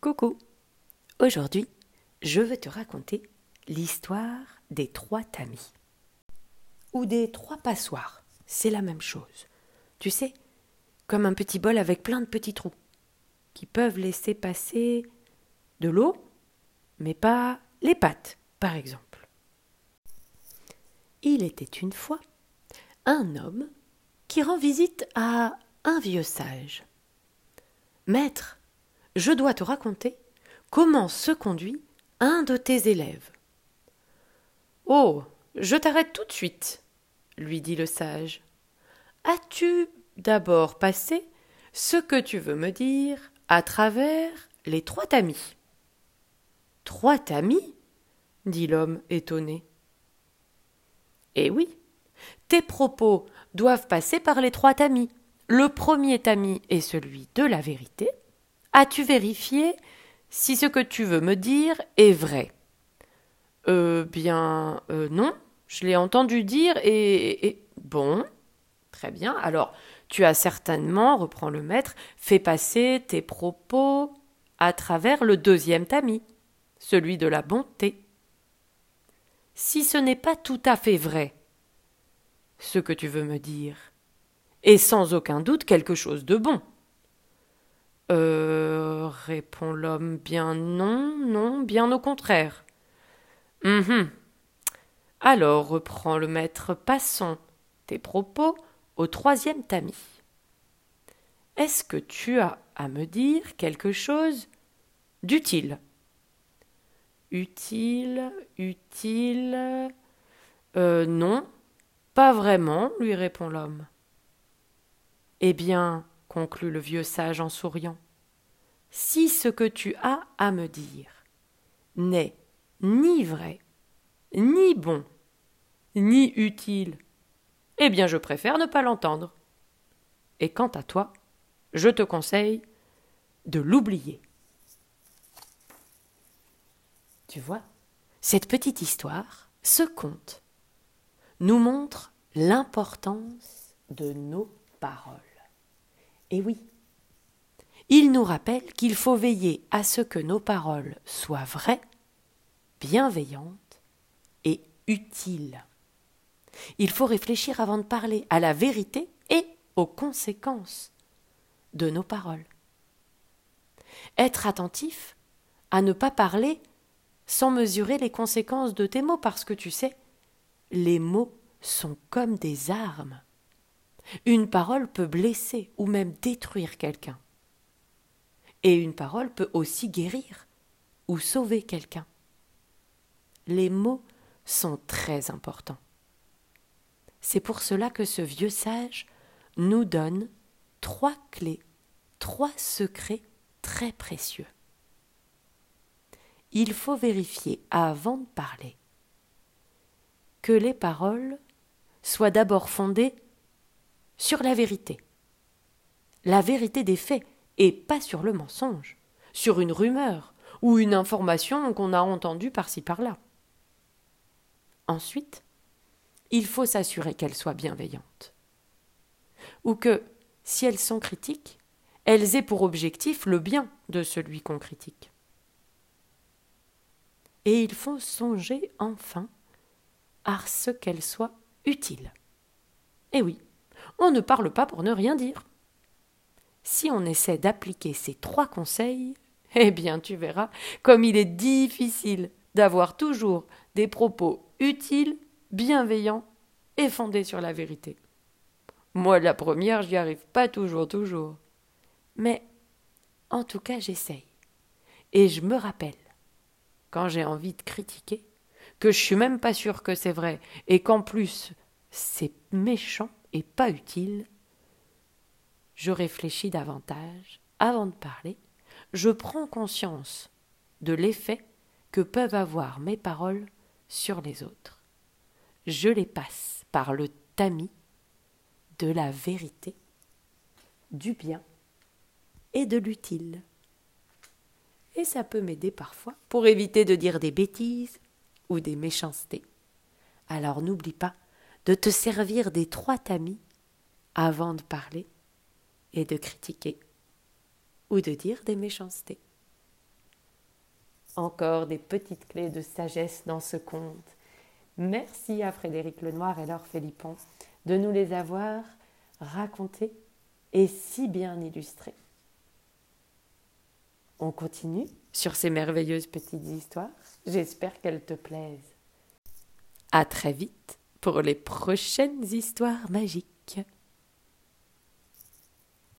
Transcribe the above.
Coucou. Aujourd'hui, je veux te raconter l'histoire des trois tamis. Ou des trois passoires. C'est la même chose. Tu sais, comme un petit bol avec plein de petits trous, qui peuvent laisser passer de l'eau, mais pas les pâtes, par exemple. Il était une fois un homme qui rend visite à un vieux sage. Maître, je dois te raconter comment se conduit un de tes élèves. Oh. Je t'arrête tout de suite, lui dit le sage. As-tu d'abord passé ce que tu veux me dire à travers les trois tamis Trois tamis? dit l'homme étonné. Eh oui, tes propos doivent passer par les trois tamis. Le premier tamis est celui de la vérité. As-tu vérifié si ce que tu veux me dire est vrai? Euh, bien, euh, non, je l'ai entendu dire et, et. Bon, très bien. Alors, tu as certainement, reprend le maître, fait passer tes propos à travers le deuxième tamis, celui de la bonté. Si ce n'est pas tout à fait vrai, ce que tu veux me dire, est sans aucun doute quelque chose de bon. Euh, répond l'homme, bien non, non, bien au contraire. Hum Alors, reprend le maître, passons tes propos au troisième tamis. Est-ce que tu as à me dire quelque chose d'utile? Utile, utile. Euh, non, pas vraiment, lui répond l'homme. Eh bien, conclut le vieux sage en souriant, si ce que tu as à me dire n'est ni vrai, ni bon, ni utile, eh bien je préfère ne pas l'entendre. Et quant à toi, je te conseille de l'oublier. Tu vois, cette petite histoire, ce conte, nous montre l'importance de nos paroles. Et oui, il nous rappelle qu'il faut veiller à ce que nos paroles soient vraies, bienveillantes et utiles. Il faut réfléchir avant de parler à la vérité et aux conséquences de nos paroles. Être attentif à ne pas parler sans mesurer les conséquences de tes mots, parce que tu sais, les mots sont comme des armes. Une parole peut blesser ou même détruire quelqu'un. Et une parole peut aussi guérir ou sauver quelqu'un. Les mots sont très importants. C'est pour cela que ce vieux sage nous donne trois clés, trois secrets très précieux. Il faut vérifier avant de parler que les paroles soient d'abord fondées sur la vérité. La vérité des faits, et pas sur le mensonge, sur une rumeur ou une information qu'on a entendue par-ci par-là. Ensuite, il faut s'assurer qu'elles soient bienveillantes. Ou que, si elles sont critiques, elles aient pour objectif le bien de celui qu'on critique. Et il faut songer enfin à ce qu'elles soient utiles. Eh oui, on ne parle pas pour ne rien dire. Si on essaie d'appliquer ces trois conseils, eh bien tu verras comme il est difficile d'avoir toujours des propos utiles, bienveillants et fondés sur la vérité. Moi, la première, j'y arrive pas toujours, toujours. Mais, en tout cas, j'essaye. Et je me rappelle, quand j'ai envie de critiquer, que je suis même pas sûr que c'est vrai, et qu'en plus, c'est méchant et pas utile, je réfléchis davantage avant de parler, je prends conscience de l'effet que peuvent avoir mes paroles sur les autres. Je les passe par le tamis de la vérité, du bien et de l'utile. Et ça peut m'aider parfois pour éviter de dire des bêtises ou des méchancetés. Alors n'oublie pas de te servir des trois tamis avant de parler et de critiquer ou de dire des méchancetés. Encore des petites clés de sagesse dans ce conte. Merci à Frédéric Lenoir et Laure Philippon de nous les avoir racontés et si bien illustrés. On continue sur ces merveilleuses petites histoires. J'espère qu'elles te plaisent. À très vite pour les prochaines histoires magiques.